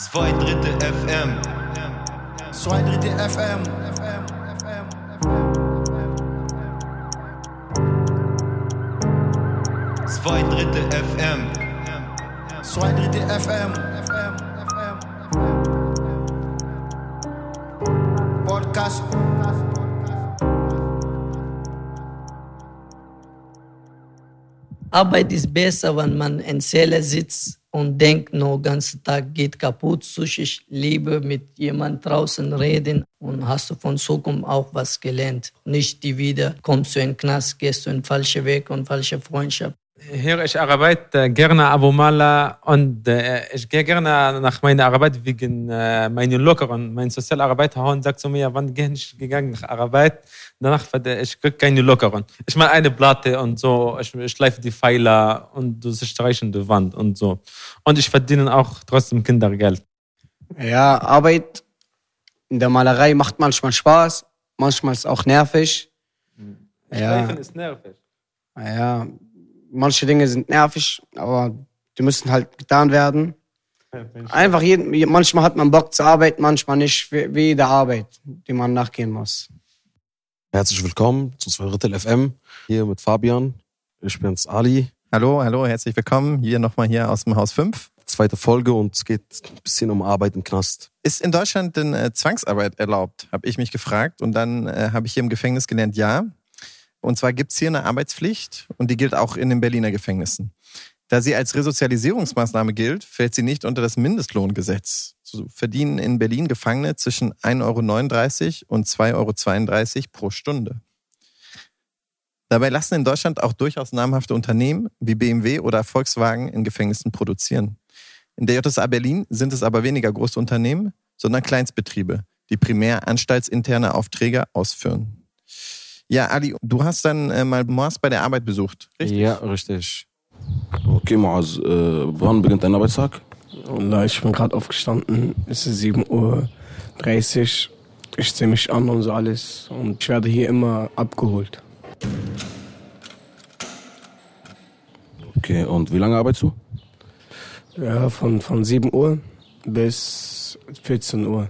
Zwei Drittel FM. Zwei Drittel FM. Zwei Drittel FM. Zwei Drittel FM. Podcast. Arbeit ist besser, wenn man in Zelle sitzt und denkt, nur den ganzen Tag geht kaputt. Ich liebe mit jemand draußen reden und hast du von Zukunft auch was gelernt. Nicht die wieder, kommst du in den Knast, gehst du in den falschen Weg und falsche Freundschaft. Hier, ich arbeite gerne Abu Mala und äh, ich gehe gerne nach meiner Arbeit wegen äh, meinen Lockeren. Mein Sozialarbeiter sagt zu mir, wann gehe ich gegangen nach Arbeit? Danach, ich kriege keine Lockeren. Ich mache eine Platte und so, ich, ich schleife die Pfeiler und du streichen die Wand und so. Und ich verdiene auch trotzdem Kindergeld. Ja, Arbeit in der Malerei macht manchmal Spaß, manchmal ist auch nervig. Ja. Schleifen ist nervig. Ja, manche Dinge sind nervig, aber die müssen halt getan werden. Einfach jeden, manchmal hat man Bock zur Arbeit, manchmal nicht, wie, wie jede Arbeit, die man nachgehen muss. Herzlich willkommen zu 2 Drittel FM, hier mit Fabian. Ich bin's Ali. Hallo, hallo, herzlich willkommen. Hier nochmal hier aus dem Haus 5. Zweite Folge und es geht ein bisschen um Arbeit im Knast. Ist in Deutschland denn äh, Zwangsarbeit erlaubt, habe ich mich gefragt. Und dann äh, habe ich hier im Gefängnis gelernt, ja. Und zwar gibt's hier eine Arbeitspflicht und die gilt auch in den Berliner Gefängnissen. Da sie als Resozialisierungsmaßnahme gilt, fällt sie nicht unter das Mindestlohngesetz. So verdienen in Berlin Gefangene zwischen 1,39 Euro und 2,32 Euro pro Stunde. Dabei lassen in Deutschland auch durchaus namhafte Unternehmen wie BMW oder Volkswagen in Gefängnissen produzieren. In der JSA Berlin sind es aber weniger große Unternehmen, sondern Kleinstbetriebe, die primär anstaltsinterne Aufträge ausführen. Ja, Ali, du hast dann äh, mal Moas bei der Arbeit besucht, richtig? Ja, richtig. Okay, Moaz, äh, wann beginnt dein Arbeitstag? Wallah, ich bin gerade aufgestanden. Es ist 7.30 Uhr. Ich ziehe mich an und so alles. Und ich werde hier immer abgeholt. Okay, und wie lange arbeitest du? Ja, von, von 7 Uhr bis 14 Uhr.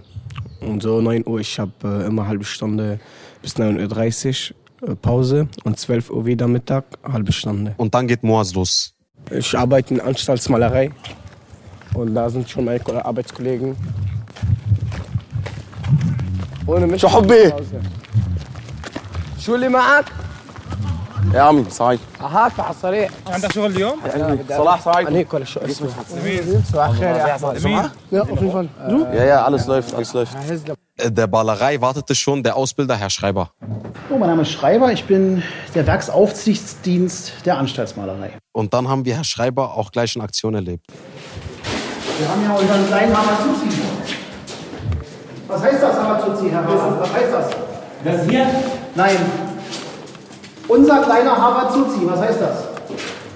Und so 9 Uhr, ich habe äh, immer eine halbe Stunde bis 9.30 Uhr äh, Pause und 12 Uhr wieder Mittag, halbe Stunde. Und dann geht Moaz los. Ich arbeite in Anstaltsmalerei und da sind schon meine Ko- Arbeitskollegen. Ohne mich. صحبي شو اللي معك؟ يا عمي سعيد هات على الصريح عندك شغل اليوم؟ صلاح سعيد عليك ولا شو اسمه؟ صباح الخير يا احمد Ja, auf jeden Fall. Du? Ja, ja, alles läuft, alles läuft. der Ballerei wartete schon der Ausbilder, Herr Schreiber. Oh, mein Name ist Schreiber, ich bin der Werksaufsichtsdienst der Anstaltsmalerei. Und dann haben wir Herr Schreiber auch gleich in Aktion erlebt. Wir haben ja unseren kleinen Hamazuzi. Was heißt das, Hamazuzi, Herr Haber? Was heißt das? Das hier, Nein. Unser kleiner Hamazuzi, was heißt das?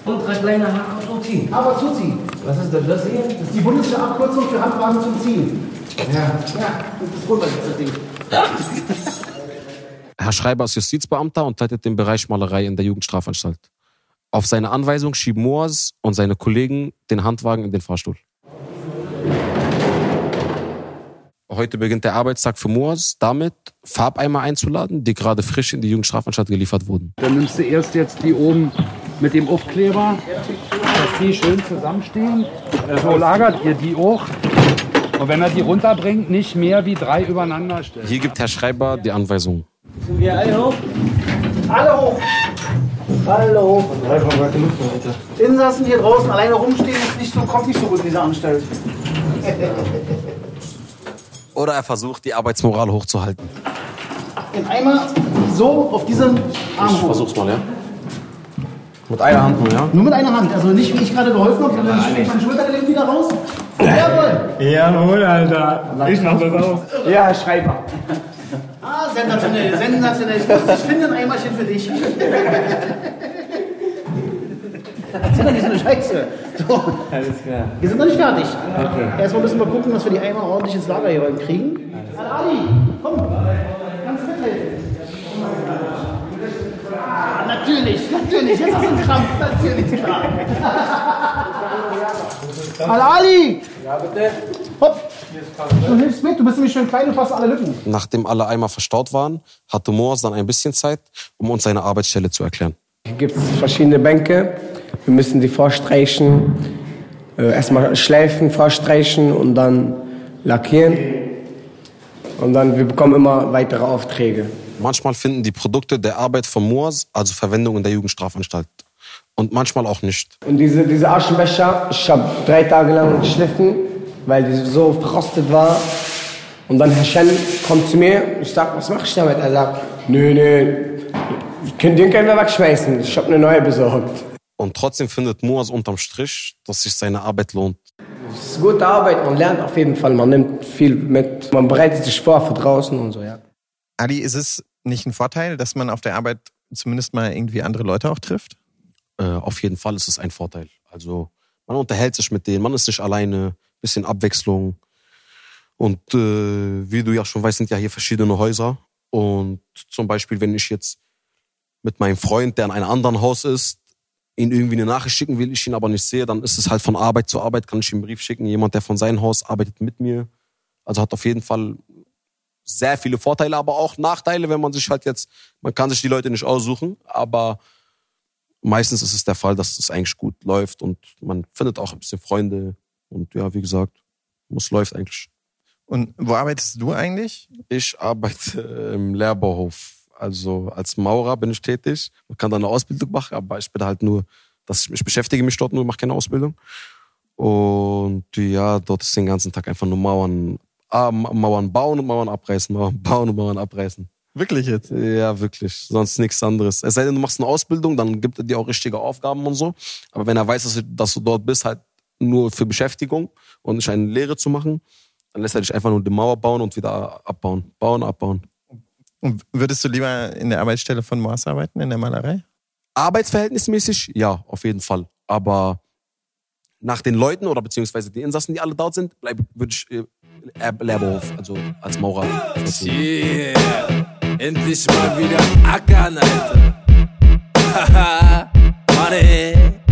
unsere kleine Routine. Hamazuzi. Was ist denn das hier? Das ist die bundesliche Abkürzung für Handwagen zum Ziehen. Ja, ja, das ist runter, das Ding. Herr Schreiber ist Justizbeamter und leitet den Bereich Malerei in der Jugendstrafanstalt. Auf seine Anweisung schieben Moaz und seine Kollegen den Handwagen in den Fahrstuhl. Heute beginnt der Arbeitstag für Moaz damit, Farbeimer einzuladen, die gerade frisch in die Jugendstrafanstalt geliefert wurden. Dann nimmst du erst jetzt die oben mit dem Aufkleber, dass die schön zusammenstehen. So lagert ihr die auch. Und wenn er die runterbringt, nicht mehr wie drei übereinander stellen. Hier gibt Herr Schreiber die Anweisung. Sind wir alle hoch? Alle hoch. Alle hoch. Insassen hier draußen alleine rumstehen, ist nicht so, kommt nicht so gut in diese Anstalt. Oder er versucht, die Arbeitsmoral hochzuhalten. Den Eimer so auf diesen Arm hoch. Versuch's mal, ja? Mit einer Hand nur, ja? Nur mit einer Hand, also nicht wie ich gerade geholfen habe, sondern ich strecke mein Schultergelenk wieder raus. Jawohl! Jawohl, Alter. Ich mach das auch. Ja, Herr Schreiber. Ah, sensationell, sensationell. Ich wusste, ich finde ein Eimerchen für dich. Erzähl doch nicht so eine Scheiße. So, Alles klar. wir sind noch nicht fertig. Erstmal müssen wir gucken, dass wir die Eimer ordentlich ins Lager hier rein kriegen. Ali, komm, kannst du mithelfen? Ah, natürlich, natürlich, jetzt ist ein Krampf, natürlich, klar. Al-Ali! Ja, bitte. Hopp. Du hilfst mit, du bist nämlich schön klein, du passt alle Lücken. Nachdem alle Eimer verstaut waren, hatte Moas dann ein bisschen Zeit, um uns seine Arbeitsstelle zu erklären. Hier gibt es verschiedene Bänke. Wir müssen die vorstreichen, äh, erstmal schleifen, vorstreichen und dann lackieren. Und dann, wir bekommen immer weitere Aufträge. Manchmal finden die Produkte der Arbeit von Moas also Verwendung in der Jugendstrafanstalt. Und manchmal auch nicht. Und diese, diese Aschenbecher, ich habe drei Tage lang geschliffen, weil die so verrostet war. Und dann Herr Shen kommt zu mir, ich sag, was mach ich damit? Er sagt, nö, nö, den können wir wegschmeißen, ich habe eine neue besorgt. Und trotzdem findet Moas unterm Strich, dass sich seine Arbeit lohnt. Es ist gute Arbeit, man lernt auf jeden Fall, man nimmt viel mit, man bereitet sich vor für draußen und so, ja. Ali, ist es nicht ein Vorteil, dass man auf der Arbeit zumindest mal irgendwie andere Leute auch trifft? Äh, auf jeden Fall ist es ein Vorteil. Also man unterhält sich mit denen, man ist nicht alleine, bisschen Abwechslung. Und äh, wie du ja schon weißt, sind ja hier verschiedene Häuser. Und zum Beispiel, wenn ich jetzt mit meinem Freund, der in einem anderen Haus ist, ihn irgendwie eine Nachricht schicken will, ich ihn aber nicht sehe, dann ist es halt von Arbeit zu Arbeit, kann ich ihm einen Brief schicken. Jemand, der von seinem Haus arbeitet mit mir. Also hat auf jeden Fall sehr viele Vorteile, aber auch Nachteile, wenn man sich halt jetzt, man kann sich die Leute nicht aussuchen, aber meistens ist es der Fall, dass es eigentlich gut läuft und man findet auch ein bisschen Freunde und ja, wie gesagt, es läuft eigentlich. Und wo arbeitest du eigentlich? Ich arbeite im Lehrbauhof. Also als Maurer bin ich tätig. Man kann da eine Ausbildung machen, aber ich bin halt nur, dass ich, ich beschäftige mich dort nur, mache keine Ausbildung. Und ja, dort ist den ganzen Tag einfach nur Mauern, ah, Mauern bauen und Mauern abreißen, Mauern bauen und Mauern abreißen. Wirklich jetzt? Ja, wirklich. Sonst nichts anderes. Es sei denn, du machst eine Ausbildung, dann gibt er dir auch richtige Aufgaben und so. Aber wenn er weiß, dass du, dass du dort bist, halt nur für Beschäftigung und nicht eine Lehre zu machen, dann lässt er dich einfach nur die Mauer bauen und wieder abbauen. Bauen, abbauen. Und würdest du lieber in der Arbeitsstelle von Moas arbeiten, in der Malerei? Arbeitsverhältnismäßig, ja, auf jeden Fall. Aber nach den Leuten oder beziehungsweise die Insassen, die alle dort sind, bleib, würde ich äh, Lehrberhof, also als Maurer. Yeah, endlich mal wieder ackern, Alter. Haha, Money.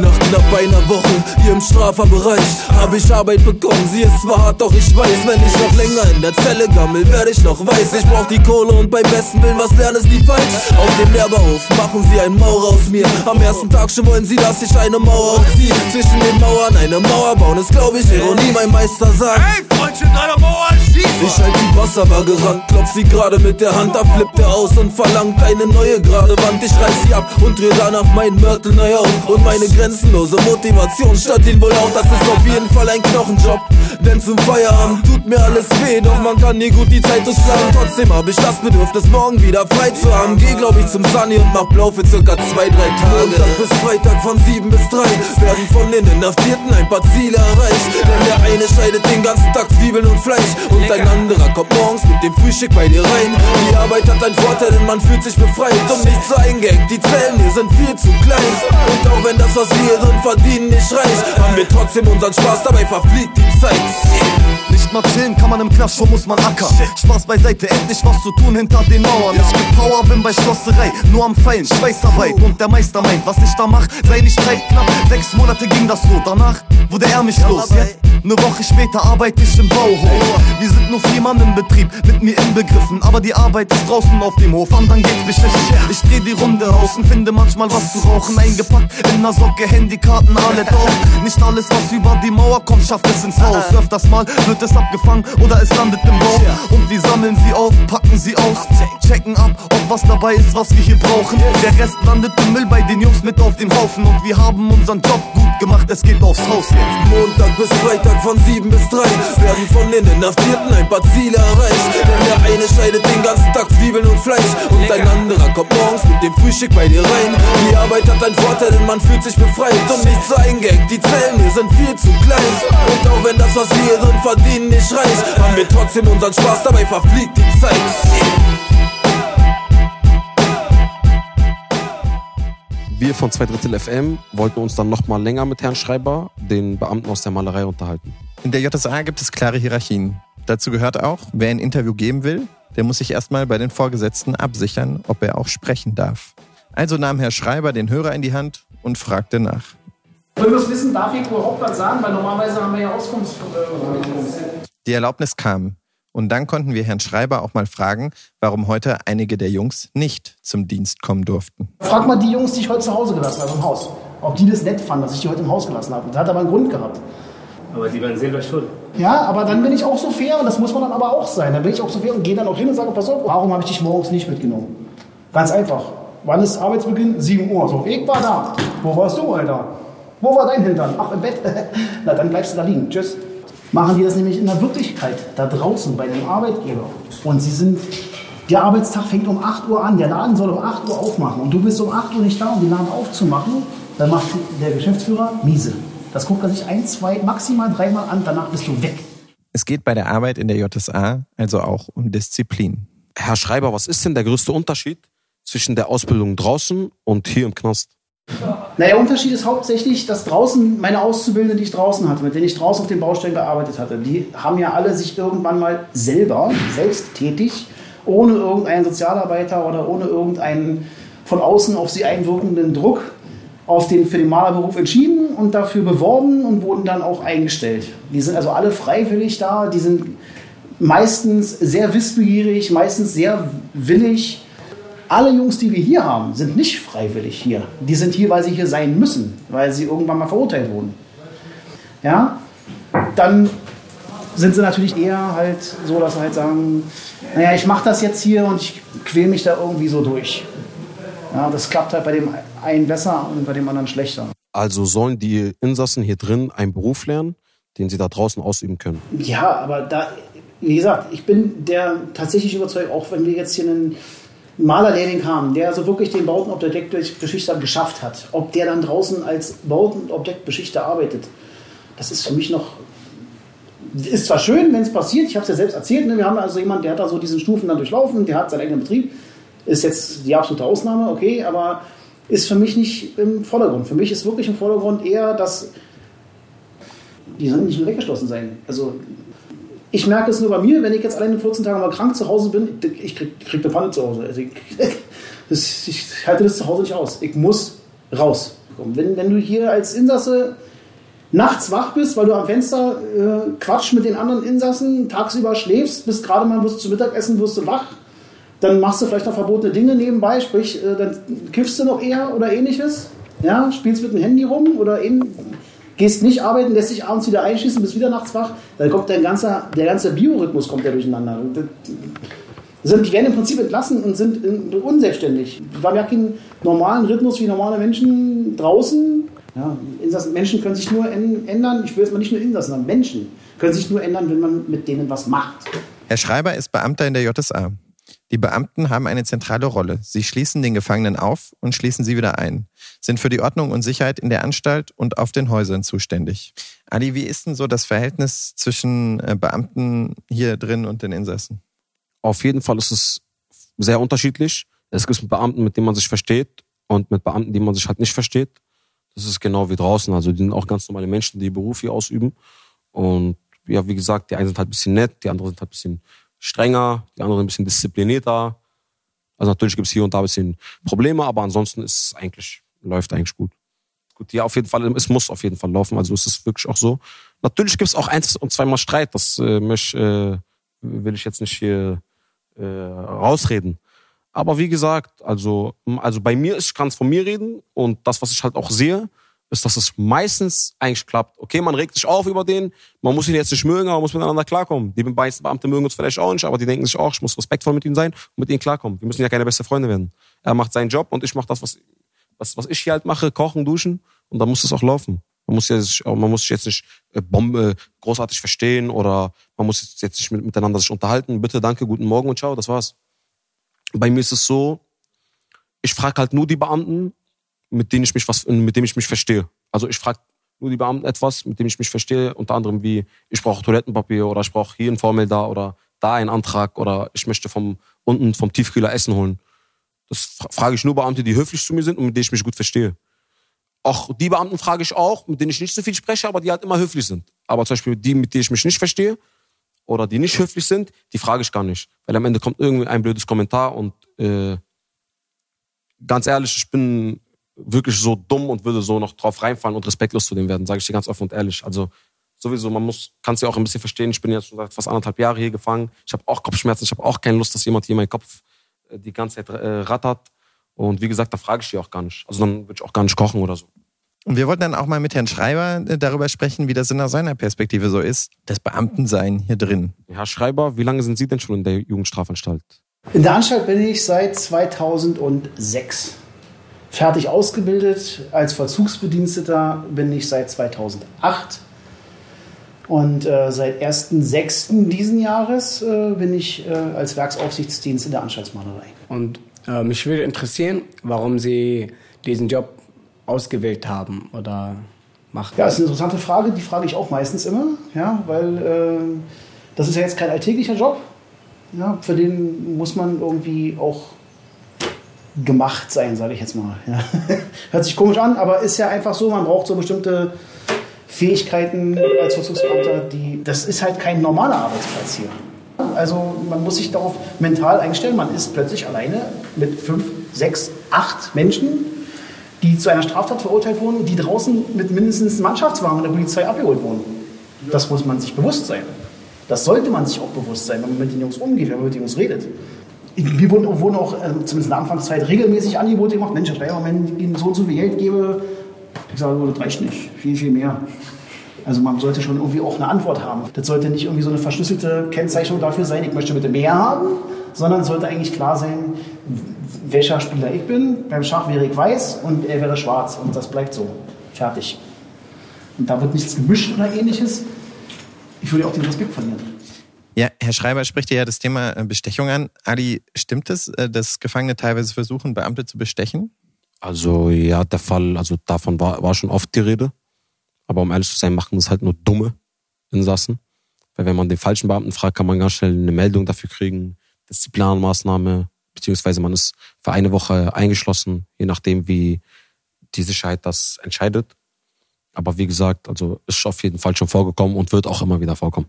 Nach knapp einer Woche hier im Strafverbereich habe ich Arbeit bekommen. Sie ist zwar hart, doch ich weiß, wenn ich noch länger in der Zelle gammel, werde ich noch weiß. Ich brauch die Kohle und beim besten Willen was lernen ist nie falsch. Auf dem Lehrberhof machen sie einen Mauer aus mir. Am ersten Tag schon wollen sie, dass ich eine Mauer aufziehe. Zwischen den Mauern eine Mauer bauen ist, glaub ich, Ironie. Mein Meister sagt: Hey, Freundchen, deine Mauer schießt! Ich halt die Wasserwaage ran, klopf sie gerade mit der Hand ab, flippt er aus und verlangt eine neue gerade Wand. Ich reiß sie ab und dreh danach meinen Mörtel neu auf und meine grenzenlose Motivation statt ihn wohl auch. Das ist auf jeden Fall ein Knochenjob, denn zum Feierabend tut mir alles weh, doch man kann nie gut die Zeit durchplanen. Trotzdem hab ich das Bedürfnis, morgen wieder frei zu haben. Geh, glaub ich, zum Sunny und mach blau für circa zwei, drei Tage. Montag bis Freitag von sieben bis drei werden von den Inhaftierten ein paar Ziele erreicht. Denn der eine scheidet den ganzen Tag Zwiebeln und Fleisch und ein anderer kommt morgens mit dem Frühstück bei dir rein. Die Arbeit hat einen Vorteil, denn man fühlt sich befreit und nicht so eingeengt. Die Zellen hier sind viel zu klein. Und auch wenn das, was drin verdienen, nicht reicht, haben wir trotzdem unseren Spaß, dabei verfliegt die Zeit. Mal chillen kann man im Knast, schon muss man ackern. Spaß beiseite, endlich was zu tun hinter den Mauern. Ich geb Power, bin bei Schlosserei, nur am Feilen, Schweißarbeit. Und der Meister meint, was ich da mach, sei nicht tight, knapp. Sechs Monate ging das so, danach wurde er mich los. Jetzt, eine Woche später arbeite ich im Bauhof. Wir sind nur vier Mann im Betrieb, mit mir inbegriffen. Aber die Arbeit ist draußen auf dem Hof, anderen geht's beschissen. Ich dreh die Runde aus und finde manchmal was zu rauchen. Eingepackt in ner Socke, Handykarten, alle drauf. Nicht alles, was über die Mauer kommt, schafft es ins Haus. Öfters mal wird es abgefangen oder es landet im Bauch. Und wir sammeln sie auf, packen sie aus, checken ab, ob was dabei ist, was wir hier brauchen. Der Rest landet im Müll bei den Jungs mit auf dem Haufen. Und wir haben unseren Job gut gemacht, es geht aufs Haus jetzt. Montag bis Freitag von sieben bis drei werden von den Inhaftierten ein paar Ziele erreicht. Denn der eine scheidet den ganzen Tag Zwiebeln und Fleisch und ein anderer kommt morgens mit dem Frühstück bei dir rein. Die Arbeit hat einen Vorteil, denn man fühlt sich befreit und nicht so eingeengt. Die Zellen hier sind viel zu klein. Und auch wenn das, was wir hier drin verdienen, nicht reicht, haben wir trotzdem unseren Spaß, dabei verfliegt die Zeit. Wir von 2 Drittel FM wollten uns dann noch mal länger mit Herrn Schreiber, den Beamten aus der Malerei, unterhalten. In der JSA gibt es klare Hierarchien. Dazu gehört auch, wer ein Interview geben will, der muss sich erstmal bei den Vorgesetzten absichern, ob er auch sprechen darf. Also nahm Herr Schreiber den Hörer in die Hand und fragte nach. Wir es wissen, darf ich überhaupt was sagen, weil normalerweise haben wir ja Auskunft. Die Erlaubnis kam. Und dann konnten wir Herrn Schreiber auch mal fragen, warum heute einige der Jungs nicht zum Dienst kommen durften. Frag mal die Jungs, die ich heute zu Hause gelassen habe im Haus, ob die das nett fanden, dass ich die heute im Haus gelassen habe. Das hat aber einen Grund gehabt. Aber die waren selber schuld. Ja, aber dann bin ich auch so fair und das muss man dann aber auch sein. Dann bin ich auch so fair und gehe dann auch hin und sage, pass auf, warum habe ich dich morgens nicht mitgenommen? Ganz einfach. Wann ist Arbeitsbeginn? 7 Uhr. So, ich war da. Wo warst du, Alter? Wo war dein Hintern? Ach, im Bett. Na, dann bleibst du da liegen. Tschüss. Machen die das nämlich in der Wirklichkeit, da draußen bei dem Arbeitgeber. Und sie sind, der Arbeitstag fängt um 8 Uhr an, der Laden soll um 8 Uhr aufmachen. Und du bist um 8 Uhr nicht da, um den Laden aufzumachen. Dann macht der Geschäftsführer miese. Das guckt er sich ein, zwei, maximal dreimal an, danach bist du weg. Es geht bei der Arbeit in der JSA also auch um Disziplin. Herr Schreiber, was ist denn der größte Unterschied zwischen der Ausbildung draußen und hier im Knast? Na, der Unterschied ist hauptsächlich, dass draußen meine Auszubildenden, die ich draußen hatte, mit denen ich draußen auf den Baustellen gearbeitet hatte, die haben ja alle sich irgendwann mal selber, selbsttätig, ohne irgendeinen Sozialarbeiter oder ohne irgendeinen von außen auf sie einwirkenden Druck auf den, für den Malerberuf entschieden und dafür beworben und wurden dann auch eingestellt. Die sind also alle freiwillig da, die sind meistens sehr wissbegierig, meistens sehr willig. Alle Jungs, die wir hier haben, sind nicht freiwillig hier. Die sind hier, weil sie hier sein müssen, weil sie irgendwann mal verurteilt wurden. Ja, dann sind sie natürlich eher halt so, dass sie halt sagen, naja, ich mache das jetzt hier und ich quäle mich da irgendwie so durch. Ja, das klappt halt bei dem einen besser und bei dem anderen schlechter. Also sollen die Insassen hier drin einen Beruf lernen, den sie da draußen ausüben können? Ja, aber da, wie gesagt, ich bin der tatsächlich überzeugt, auch wenn wir jetzt hier einen Malerlehrling haben, der also wirklich den Bautenobjektbeschichter geschafft hat, ob der dann draußen als Bautenobjektbeschichter arbeitet, das ist für mich noch ist zwar schön, wenn es passiert, ich habe es ja selbst erzählt, ne? wir haben also jemanden, der hat da so diesen Stufen dann durchlaufen, der hat seinen eigenen Betrieb, ist jetzt die absolute Ausnahme, okay, aber ist für mich nicht im Vordergrund. Für mich ist wirklich im Vordergrund eher, dass die sollen nicht nur weggeschlossen sein. Also ich merke es nur bei mir, wenn ich jetzt allein in 14 Tagen mal krank zu Hause bin, ich krieg, krieg eine Panne zu Hause. Also ich, das, ich halte das zu Hause nicht aus. Ich muss raus. Wenn, wenn du hier als Insasse nachts wach bist, weil du am Fenster äh, Quatsch mit den anderen Insassen, tagsüber schläfst, bist gerade mal wirst zu Mittagessen, wirst du wach, dann machst du vielleicht noch verbotene Dinge nebenbei, sprich, äh, dann kiffst du noch eher oder ähnliches, ja, spielst mit dem Handy rum oder in, gehst nicht arbeiten, lässt dich abends wieder einschießen, bist wieder nachts wach, dann kommt dein ganzer, der ganze Biorhythmus kommt ja durcheinander. Sind, die werden im Prinzip entlassen und sind in, unselbstständig. Wir haben ja keinen normalen Rhythmus wie normale Menschen draußen. Ja, Insassen, Menschen können sich nur ändern, ich will jetzt mal nicht nur Insassen, sondern Menschen können sich nur ändern, wenn man mit denen was macht. Herr Schreiber ist Beamter in der JSA. Die Beamten haben eine zentrale Rolle. Sie schließen den Gefangenen auf und schließen sie wieder ein, sind für die Ordnung und Sicherheit in der Anstalt und auf den Häusern zuständig. Ali, wie ist denn so das Verhältnis zwischen äh, Beamten hier drin und den Insassen? Auf jeden Fall ist es sehr unterschiedlich. Es gibt Beamten, mit denen man sich versteht und mit Beamten, die man sich halt nicht versteht. Das ist genau wie draußen. Also die sind auch ganz normale Menschen, die Beruf hier ausüben. Und ja, wie gesagt, die einen sind halt ein bisschen nett, die anderen sind halt ein bisschen strenger, die anderen ein bisschen disziplinierter. Also natürlich gibt es hier und da ein bisschen Probleme, aber ansonsten ist es eigentlich, läuft eigentlich gut. Gut, ja, auf jeden Fall, es muss auf jeden Fall laufen, also es ist wirklich auch so. Natürlich gibt es auch eins und zweimal Streit, das äh, mich, äh, will ich jetzt nicht hier äh, rausreden. Aber wie gesagt, also, also bei mir, ich kann es von mir reden und das, was ich halt auch sehe, ist, dass es meistens eigentlich klappt. Okay, man regt sich auf über den, man muss ihn jetzt nicht mögen, aber man muss miteinander klarkommen. Die meisten Beamte mögen uns vielleicht auch nicht, aber die denken sich auch, ich muss respektvoll mit ihm sein und mit ihm klarkommen. Wir müssen ja keine beste Freunde werden. Er macht seinen Job und ich mache das, was, was, was ich hier halt mache, kochen, duschen und dann muss es auch laufen. Man muss, jetzt, man muss sich jetzt nicht äh, Bombe großartig verstehen oder man muss jetzt nicht miteinander sich unterhalten. Bitte, danke, guten Morgen und ciao, das war's. Bei mir ist es so, ich frage halt nur die Beamten, mit denen ich mich was, mit dem ich mich verstehe. Also ich frage nur die Beamten etwas, mit dem ich mich verstehe, unter anderem wie ich brauche Toilettenpapier oder ich brauche hier ein Formel da oder da einen Antrag oder ich möchte vom unten vom Tiefkühler Essen holen. Das frage ich nur Beamte, die höflich zu mir sind und mit denen ich mich gut verstehe. Auch die Beamten frage ich auch, mit denen ich nicht so viel spreche, aber die halt immer höflich sind. Aber zum Beispiel die, mit denen ich mich nicht verstehe oder die nicht höflich sind, die frage ich gar nicht. Weil am Ende kommt irgendwie ein blödes Kommentar und äh, ganz ehrlich, ich bin wirklich so dumm und würde so noch drauf reinfallen und respektlos zu dem werden, sage ich dir ganz offen und ehrlich. Also sowieso, man muss, kannst ja auch ein bisschen verstehen, ich bin jetzt schon seit fast anderthalb Jahre hier gefangen. Ich habe auch Kopfschmerzen, ich habe auch keine Lust, dass jemand hier meinen Kopf äh, die ganze Zeit äh, rattert. Und wie gesagt, da frage ich die auch gar nicht. Also dann würde ich auch gar nicht kochen oder so. Und wir wollten dann auch mal mit Herrn Schreiber äh, darüber sprechen, wie das in seiner Perspektive so ist, das Beamtensein hier drin. Herr Schreiber, wie lange sind Sie denn schon in der Jugendstrafanstalt? In der Anstalt bin ich seit 2006. Fertig ausgebildet als Vollzugsbediensteter bin ich seit 2008. Und äh, seit 1.6. diesen Jahres äh, bin ich äh, als Werksaufsichtsdienst in der Anstaltsmalerei. Und äh, mich würde interessieren, warum Sie diesen Job ausgewählt haben oder machen. Ja, das ist eine interessante Frage, die frage ich auch meistens immer, ja, weil äh, das ist ja jetzt kein alltäglicher Job. Ja, für den muss man irgendwie auch gemacht sein, sage ich jetzt mal. Ja. Hört sich komisch an, aber ist ja einfach so, man braucht so bestimmte Fähigkeiten als Vollzugsbeamter, die, das ist halt kein normaler Arbeitsplatz hier. Also man muss sich darauf mental einstellen, man ist plötzlich alleine mit fünf, sechs, acht Menschen, die zu einer Straftat verurteilt wurden, die draußen mit mindestens Mannschaftswagen der Polizei abgeholt wurden. Das muss man sich bewusst sein. Das sollte man sich auch bewusst sein, wenn man mit den Jungs umgeht, wenn man mit den Jungs redet. Wir wurden, wurden auch, äh, zumindest in der Anfangszeit, regelmäßig Angebote gemacht. Mensch, Herr wenn ich Ihnen so und so viel Geld gebe, ich sage, das reicht nicht, viel, viel mehr. Also man sollte schon irgendwie auch eine Antwort haben. Das sollte nicht irgendwie so eine verschlüsselte Kennzeichnung dafür sein, ich möchte bitte mehr haben, sondern sollte eigentlich klar sein, welcher Spieler ich bin. Beim Schach wäre ich weiß und er wäre schwarz und das bleibt so. Fertig. Und da wird nichts gemischt oder ähnliches. Ich würde auch den Respekt verlieren. Ja, Herr Schreiber spricht ja das Thema äh, Bestechung an. Ali, stimmt es, äh, dass Gefangene teilweise versuchen, Beamte zu bestechen? Also ja, der Fall, also davon war, war schon oft die Rede. Aber um ehrlich zu sein, machen das halt nur dumme Insassen. Weil wenn man den falschen Beamten fragt, kann man ganz schnell eine Meldung dafür kriegen, Disziplinarmaßnahme, beziehungsweise man ist für eine Woche eingeschlossen, je nachdem, wie die Sicherheit das entscheidet. Aber wie gesagt, also ist auf jeden Fall schon vorgekommen und wird auch immer wieder vorkommen.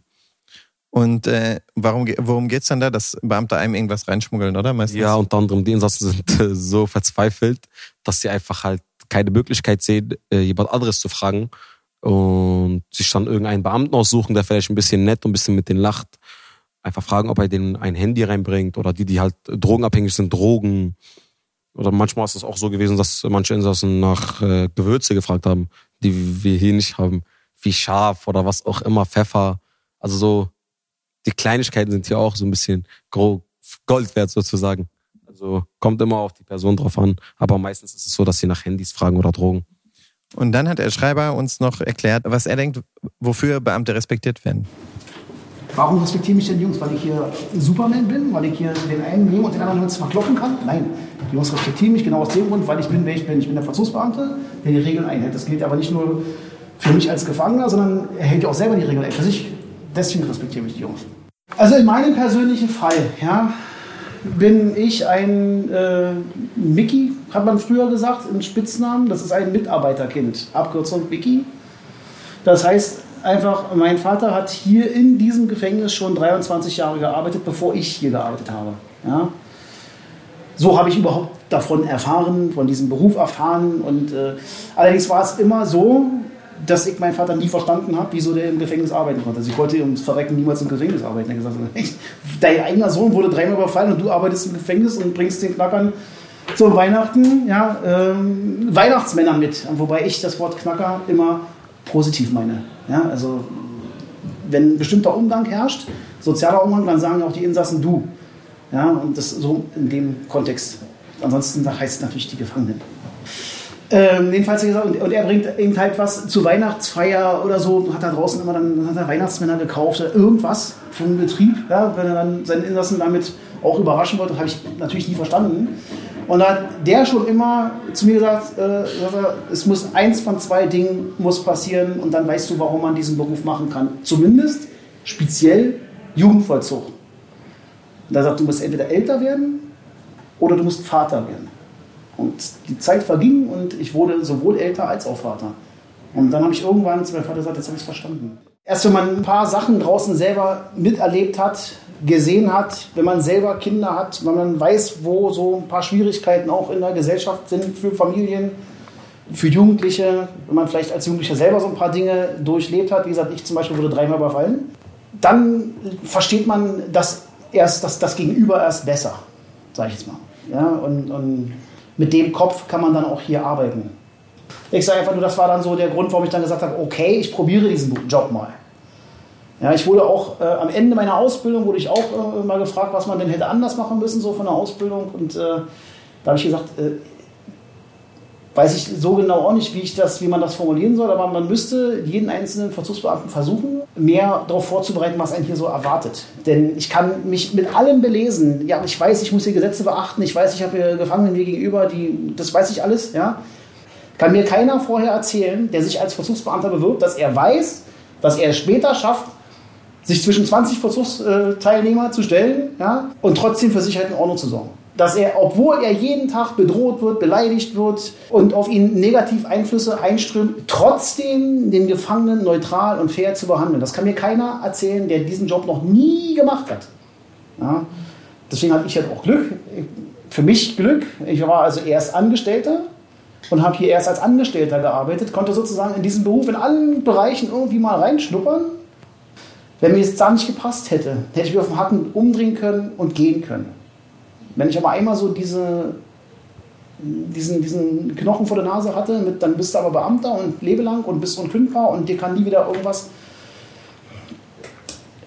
Und äh, warum, worum geht's dann da, dass Beamte einem irgendwas reinschmuggeln, oder? Meistens? Ja, unter anderem die Insassen sind äh, so verzweifelt, dass sie einfach halt keine Möglichkeit sehen, äh, jemand anderes zu fragen und sich dann irgendeinen Beamten aussuchen, der vielleicht ein bisschen nett und ein bisschen mit denen lacht. Einfach fragen, ob er denen ein Handy reinbringt oder die, die halt drogenabhängig sind, Drogen. Oder manchmal ist es auch so gewesen, dass manche Insassen nach äh, Gewürze gefragt haben, die wir hier nicht haben, wie scharf oder was auch immer, Pfeffer. Also so, die Kleinigkeiten sind hier auch so ein bisschen Gold wert sozusagen. Also kommt immer auf die Person drauf an. Aber meistens ist es so, dass sie nach Handys fragen oder Drogen. Und dann hat der Schreiber uns noch erklärt, was er denkt, wofür Beamte respektiert werden. Warum respektieren mich denn die Jungs? Weil ich hier Superman bin? Weil ich hier den einen nehmen und den anderen zwar kloppen kann? Nein. Die Jungs respektieren mich genau aus dem Grund, weil ich bin, wer ich bin. Ich bin der Verzugsbeamte, der die Regeln einhält. Das gilt aber nicht nur für mich als Gefangener, sondern er hält ja auch selber die Regeln ein. Für sich. Deswegen respektieren mich die Jungs. Also in meinem persönlichen Fall, ja, bin ich ein äh, Mickey, hat man früher gesagt, im Spitznamen. Das ist ein Mitarbeiterkind, Abkürzung Mickey. Das heißt einfach, mein Vater hat hier in diesem Gefängnis schon 23 Jahre gearbeitet, bevor ich hier gearbeitet habe. Ja? So habe ich überhaupt davon erfahren, von diesem Beruf erfahren. Und äh, allerdings war es immer so, dass ich meinen Vater nie verstanden habe, wieso der im Gefängnis arbeiten konnte. Also ich wollte ums Verrecken niemals im Gefängnis arbeiten. Er gesagt, dein eigener Sohn wurde dreimal überfallen und du arbeitest im Gefängnis und bringst den Knackern zum Weihnachten ja, ähm, Weihnachtsmänner mit. Wobei ich das Wort Knacker immer positiv meine. Ja, also wenn ein bestimmter Umgang herrscht, sozialer Umgang, dann sagen auch die Insassen du. Ja, und das so in dem Kontext. Ansonsten heißt es natürlich die Gefangenen. Ähm, jedenfalls gesagt, und, und, er bringt eben halt was zur Weihnachtsfeier oder so, hat er draußen immer dann hat er Weihnachtsmänner gekauft oder irgendwas vom Betrieb, ja, wenn er dann seinen Insassen damit auch überraschen wollte, habe ich natürlich nie verstanden. Und da hat der schon immer zu mir gesagt, äh, es muss eins von zwei Dingen muss passieren und dann weißt du, warum man diesen Beruf machen kann. Zumindest speziell Jugendvollzug. Und er sagt, du musst entweder älter werden oder du musst Vater werden. Und die Zeit verging und ich wurde sowohl älter als auch Vater. Und dann habe ich irgendwann zu meinem Vater gesagt, jetzt habe ich es verstanden. Erst wenn man ein paar Sachen draußen selber miterlebt hat, gesehen hat, wenn man selber Kinder hat, wenn man weiß, wo so ein paar Schwierigkeiten auch in der Gesellschaft sind für Familien, für Jugendliche, wenn man vielleicht als Jugendlicher selber so ein paar Dinge durchlebt hat, wie gesagt, ich zum Beispiel wurde dreimal überfallen, dann versteht man das erst, das, das Gegenüber erst besser, sage ich jetzt mal. Ja, und, und mit dem Kopf kann man dann auch hier arbeiten. Ich sage einfach nur, das war dann so der Grund, warum ich dann gesagt habe, okay, ich probiere diesen Job mal. Ja, ich wurde auch äh, am Ende meiner Ausbildung wurde ich auch äh, mal gefragt, was man denn hätte anders machen müssen so von der Ausbildung und äh, da habe ich gesagt, äh, weiß ich so genau auch nicht, wie, ich das, wie man das formulieren soll, aber man müsste jeden einzelnen Verzugsbeamten versuchen, mehr darauf vorzubereiten, was einen hier so erwartet. Denn ich kann mich mit allem belesen. Ja, ich weiß, ich muss hier Gesetze beachten, ich weiß, ich habe hier Gefangenen mir gegenüber, die, das weiß ich alles, ja. Kann mir keiner vorher erzählen, der sich als Verzugsbeamter bewirbt, dass er weiß, dass er es später schafft, sich zwischen 20 Versuchsteilnehmer zu stellen ja, und trotzdem für Sicherheit und Ordnung zu sorgen. Dass er, obwohl er jeden Tag bedroht wird, beleidigt wird und auf ihn negativ Einflüsse einströmen, trotzdem den Gefangenen neutral und fair zu behandeln. Das kann mir keiner erzählen, der diesen Job noch nie gemacht hat. Ja. Deswegen hatte ich halt auch Glück. Für mich Glück. Ich war also erst Angestellter und habe hier erst als Angestellter gearbeitet, konnte sozusagen in diesem Beruf in allen Bereichen irgendwie mal reinschnuppern wenn mir es da nicht gepasst hätte, hätte ich mir auf dem Hacken umdrehen können und gehen können. Wenn ich aber einmal so diese, diesen, diesen Knochen vor der Nase hatte, mit, dann bist du aber Beamter und lebelang und bist unkündbar und dir kann nie wieder irgendwas.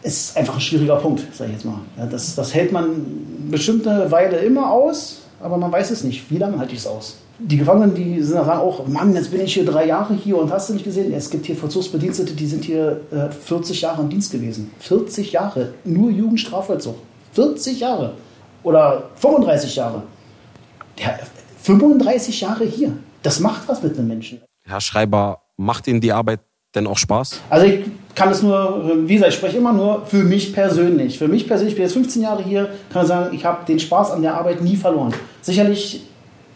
Ist einfach ein schwieriger Punkt, sage ich jetzt mal. Das, das hält man bestimmte Weile immer aus, aber man weiß es nicht. Wie lange halte ich es aus? die Gefangenen, die sagen auch, Mann, jetzt bin ich hier drei Jahre hier und hast du nicht gesehen? Es gibt hier Vollzugsbedienstete, die sind hier äh, 40 Jahre im Dienst gewesen. 40 Jahre, nur Jugendstrafvollzug. 40 Jahre oder 35 Jahre. Der, 35 Jahre hier. Das macht was mit einem Menschen. Herr Schreiber, macht Ihnen die Arbeit denn auch Spaß? Also ich kann es nur, wie gesagt, ich spreche immer nur für mich persönlich. Für mich persönlich, ich bin jetzt 15 Jahre hier, kann ich sagen, ich habe den Spaß an der Arbeit nie verloren. Sicherlich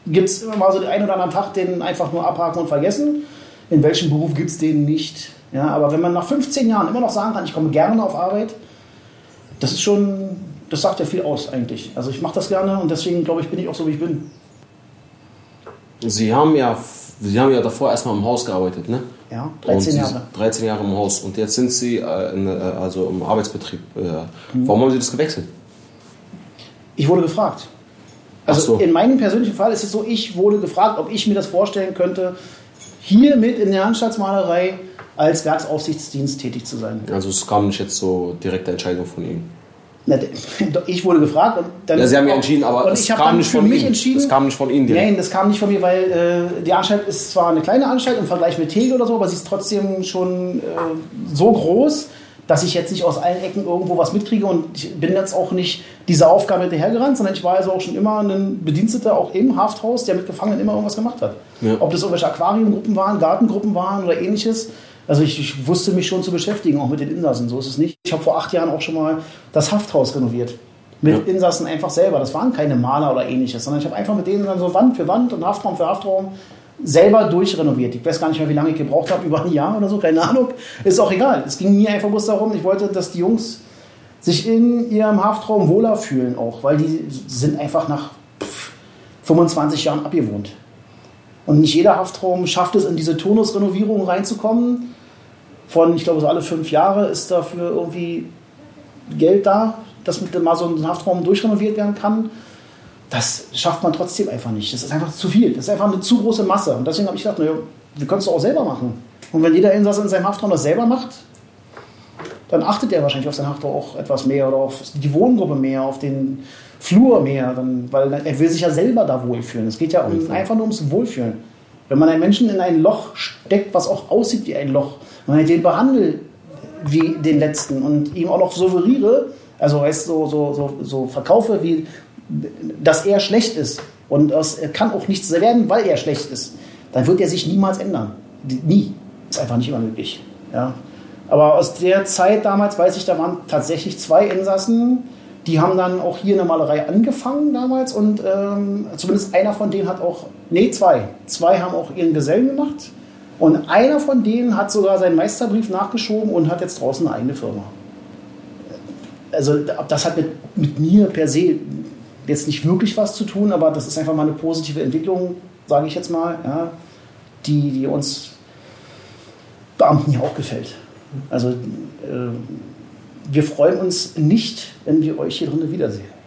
gibt es immer mal so den einen oder anderen Tag, den einfach nur abhaken und vergessen. In welchem Beruf gibt es den nicht? Ja, aber wenn man nach 15 Jahren immer noch sagen kann, ich komme gerne auf Arbeit, das ist schon, das sagt ja viel aus eigentlich. Also ich mache das gerne und deswegen glaube ich, bin ich auch so, wie ich bin. Sie haben ja, Sie haben ja davor erstmal im Haus gearbeitet, ne? Ja, 13 Jahre. 13 Jahre im Haus und jetzt sind Sie äh, in, äh, also im Arbeitsbetrieb. Äh, mhm. Warum haben Sie das gewechselt? Ich wurde gefragt. Also so. in meinem persönlichen Fall ist es so, ich wurde gefragt, ob ich mir das vorstellen könnte, hier mit in der Anstaltsmalerei als Werksaufsichtsdienst tätig zu sein. Also es kam nicht jetzt so direkte Entscheidung von Ihnen? Ich wurde gefragt und dann. Ja, Sie haben ja entschieden, aber es kam nicht von Ihnen. Entschieden, das kam nicht von Ihnen direkt. Nein, das kam nicht von mir, weil äh, die Anstalt ist zwar eine kleine Anstalt im Vergleich mit Tegel oder so, aber sie ist trotzdem schon äh, so groß, dass ich jetzt nicht aus allen Ecken irgendwo was mitkriege und ich bin jetzt auch nicht dieser Aufgabe hinterhergerannt, sondern ich war also auch schon immer ein Bediensteter, auch im Hafthaus, der mit Gefangenen immer irgendwas gemacht hat. Ja. Ob das irgendwelche Aquariumgruppen waren, Gartengruppen waren oder ähnliches. Also ich, ich, wusste mich schon zu beschäftigen, auch mit den Insassen, so ist es nicht. Ich habe vor acht Jahren auch schon mal das Hafthaus renoviert. Mit ja. Insassen einfach selber. Das waren keine Maler oder ähnliches, sondern ich habe einfach mit denen dann so Wand für Wand und Haftraum für Haftraum selber durchrenoviert. Ich weiß gar nicht mehr, wie lange ich gebraucht habe, über ein Jahr oder so, keine Ahnung. Ist auch egal. Es ging mir einfach bloß darum, ich wollte, dass die Jungs sich in ihrem Haftraum wohler fühlen auch, weil die sind einfach nach 25 Jahren abgewohnt. Und nicht jeder Haftraum schafft es, in diese Turnusrenovierung reinzukommen. Von, ich glaube, so alle fünf Jahre ist dafür irgendwie Geld da, dass mal so ein Haftraum durchrenoviert werden kann das schafft man trotzdem einfach nicht. Das ist einfach zu viel. Das ist einfach eine zu große Masse. Und deswegen habe ich gedacht, naja, wir können es doch auch selber machen. Und wenn jeder Insasse in seinem Haftraum das selber macht, dann achtet er wahrscheinlich auf seinen Haftraum auch etwas mehr oder auf die Wohngruppe mehr, auf den Flur mehr, dann, weil er will sich ja selber da wohlfühlen. Es geht ja um, einfach nur ums Wohlfühlen. Wenn man einen Menschen in ein Loch steckt, was auch aussieht wie ein Loch, und man den behandelt wie den letzten und ihm auch noch suggeriere, also weißt, so, so, so, so verkaufe, wie dass er schlecht ist und es kann auch nichts werden, weil er schlecht ist, dann wird er sich niemals ändern. Nie. Ist einfach nicht immer möglich. Ja. Aber aus der Zeit damals weiß ich, da waren tatsächlich zwei Insassen, die haben dann auch hier eine Malerei angefangen damals und ähm, zumindest einer von denen hat auch, nee, zwei. Zwei haben auch ihren Gesellen gemacht und einer von denen hat sogar seinen Meisterbrief nachgeschoben und hat jetzt draußen eine eigene Firma. Also das hat mit, mit mir per se jetzt nicht wirklich was zu tun, aber das ist einfach mal eine positive Entwicklung, sage ich jetzt mal. Ja. die, die uns Beamten hier auch gefällt. Also äh, wir freuen uns nicht, wenn wir euch hier drinnen wiedersehen.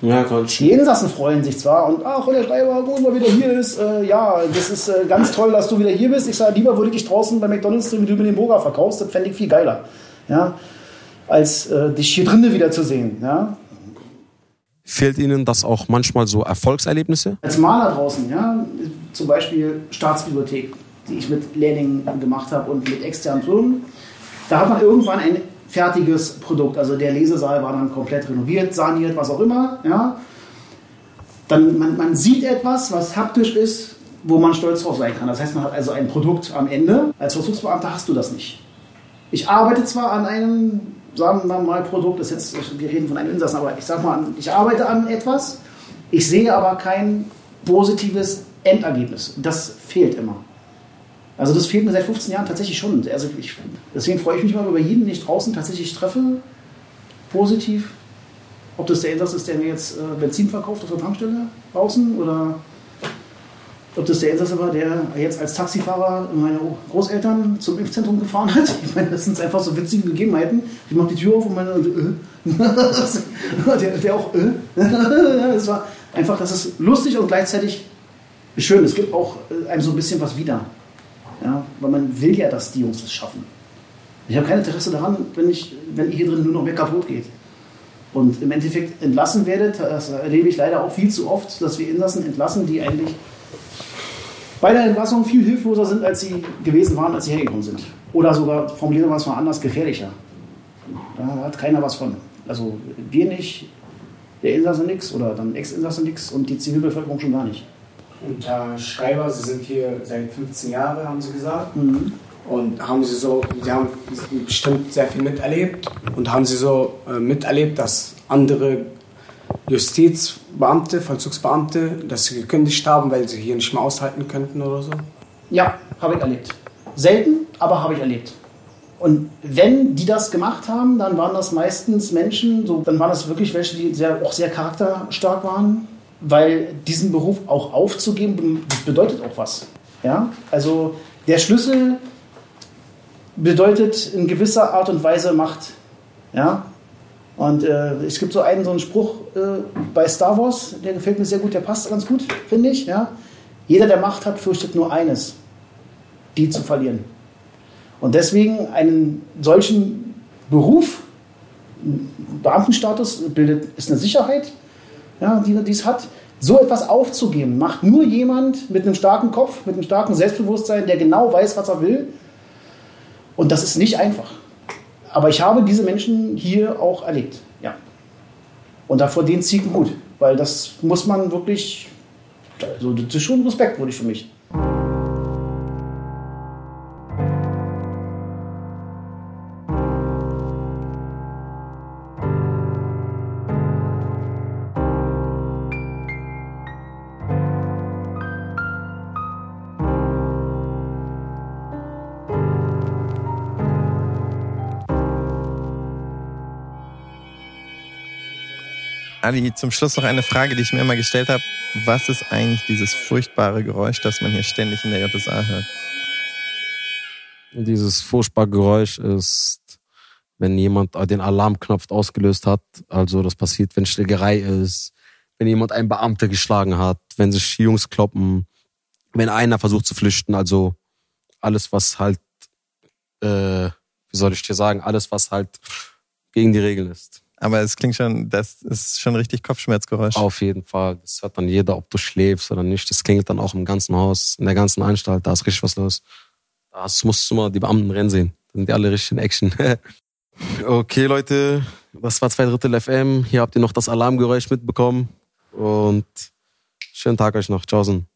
Ja, kann Die Insassen freuen sich zwar und ach, der Schreiber, gut, mal wieder hier ist. Äh, ja, das ist äh, ganz toll, dass du wieder hier bist. Ich sage, lieber würde ich dich draußen bei McDonalds drin, wie du mir den Burger verkaufst. Das fände ich viel geiler. Ja, als äh, dich hier drinnen wieder zu sehen. Ja, Fehlt Ihnen das auch manchmal so Erfolgserlebnisse? Als Maler draußen, ja, zum Beispiel Staatsbibliothek, die ich mit Lehrlingen gemacht habe und mit externen Firmen, da hat man irgendwann ein fertiges Produkt. Also der Lesesaal war dann komplett renoviert, saniert, was auch immer. Ja. Dann man, man sieht etwas, was haptisch ist, wo man stolz drauf sein kann. Das heißt, man hat also ein Produkt am Ende. Als Vollzugsbeamter hast du das nicht. Ich arbeite zwar an einem, sagen wir mal, Produkt, das jetzt, wir reden von einem Insassen, aber ich sag mal, ich arbeite an etwas, ich sehe aber kein positives Endergebnis. Das fehlt immer. Also das fehlt mir seit 15 Jahren tatsächlich schon. Also ich, deswegen freue ich mich mal über jeden, den ich draußen tatsächlich treffe, positiv. Ob das der Insass ist, der mir jetzt äh, Benzin verkauft auf der Tankstelle draußen oder ob das der Insasse war, der jetzt als Taxifahrer meine Großeltern zum Impfzentrum gefahren hat. Ich meine, das sind einfach so witzige Begebenheiten. Ich mache die Tür auf und meine, äh, der, der auch, äh, das war einfach, das ist lustig und gleichzeitig schön. Es gibt auch äh, einem so ein bisschen was wieder. Ja, weil man will ja, dass die Jungs es schaffen. Ich habe kein Interesse daran, wenn, ich, wenn hier drin nur noch mehr kaputt geht. Und im Endeffekt entlassen werdet, das erlebe ich leider auch viel zu oft, dass wir Insassen entlassen, die eigentlich bei der Entlassung viel hilfloser sind, als sie gewesen waren, als sie hergekommen sind. Oder sogar, formulieren wir es mal anders, gefährlicher. Da hat keiner was von. Also wir nicht, der Insasse nichts oder dann Ex-Insasse nichts und die Zivilbevölkerung schon gar nicht. Und Herr Schreiber, Sie sind hier seit 15 Jahren, haben Sie gesagt. Mhm. Und haben Sie so, Sie haben bestimmt sehr viel miterlebt. Und haben Sie so äh, miterlebt, dass andere Justizbeamte, Vollzugsbeamte, dass sie gekündigt haben, weil sie hier nicht mehr aushalten könnten oder so? Ja, habe ich erlebt. Selten, aber habe ich erlebt. Und wenn die das gemacht haben, dann waren das meistens Menschen, so, dann waren das wirklich welche, die sehr, auch sehr charakterstark waren, weil diesen Beruf auch aufzugeben be- bedeutet auch was. Ja? Also der Schlüssel bedeutet in gewisser Art und Weise Macht. Ja? Und äh, es gibt so einen, so einen Spruch äh, bei Star Wars, der gefällt mir sehr gut, der passt ganz gut, finde ich. Ja? Jeder, der Macht hat, fürchtet nur eines, die zu verlieren. Und deswegen einen solchen Beruf, Beamtenstatus bildet, ist eine Sicherheit, ja, die es hat. So etwas aufzugeben, macht nur jemand mit einem starken Kopf, mit einem starken Selbstbewusstsein, der genau weiß, was er will. Und das ist nicht einfach. Aber ich habe diese Menschen hier auch erlebt. Ja. Und davor den ich einen Hut, weil das muss man wirklich, also das ist schon respektwürdig für mich. Ali, zum Schluss noch eine Frage, die ich mir immer gestellt habe. Was ist eigentlich dieses furchtbare Geräusch, das man hier ständig in der JSA hört? Dieses furchtbare Geräusch ist, wenn jemand den Alarmknopf ausgelöst hat. Also das passiert, wenn Schlägerei ist, wenn jemand einen Beamter geschlagen hat, wenn sich Jungs kloppen, wenn einer versucht zu flüchten. Also alles, was halt, äh, wie soll ich dir sagen, alles, was halt gegen die Regeln ist. Aber es klingt schon, das ist schon richtig Kopfschmerzgeräusch. Auf jeden Fall. Das hört dann jeder, ob du schläfst oder nicht. Das klingelt dann auch im ganzen Haus, in der ganzen Anstalt. Da ist richtig was los. Da musst du mal die Beamten rennen sehen. Da sind die alle richtig in Action. okay, Leute. Das war zwei Drittel FM. Hier habt ihr noch das Alarmgeräusch mitbekommen. Und schönen Tag euch noch. Tschaußen.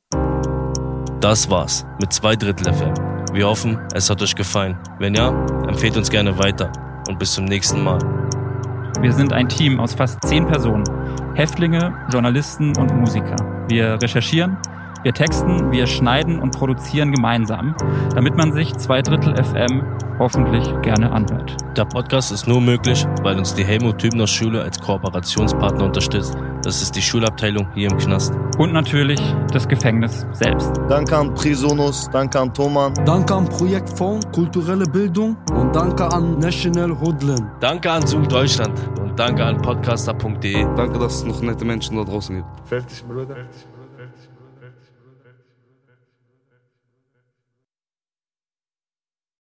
Das war's mit zwei Drittel FM. Wir hoffen, es hat euch gefallen. Wenn ja, empfehlt uns gerne weiter und bis zum nächsten Mal. Wir sind ein Team aus fast zehn Personen. Häftlinge, Journalisten und Musiker. Wir recherchieren, wir texten, wir schneiden und produzieren gemeinsam, damit man sich zwei Drittel FM hoffentlich gerne anhört. Der Podcast ist nur möglich, weil uns die Helmut Tübner Schule als Kooperationspartner unterstützt. Das ist die Schulabteilung hier im Knast. Und natürlich das Gefängnis selbst. Danke an Prisonus, danke an Thoman. Danke an Projektfonds Kulturelle Bildung und danke an National Hoodland. Danke an Zoom Deutschland und danke an podcaster.de. Danke, dass es noch nette Menschen da draußen gibt. Fertig, Bruder. Fertig, Bruder.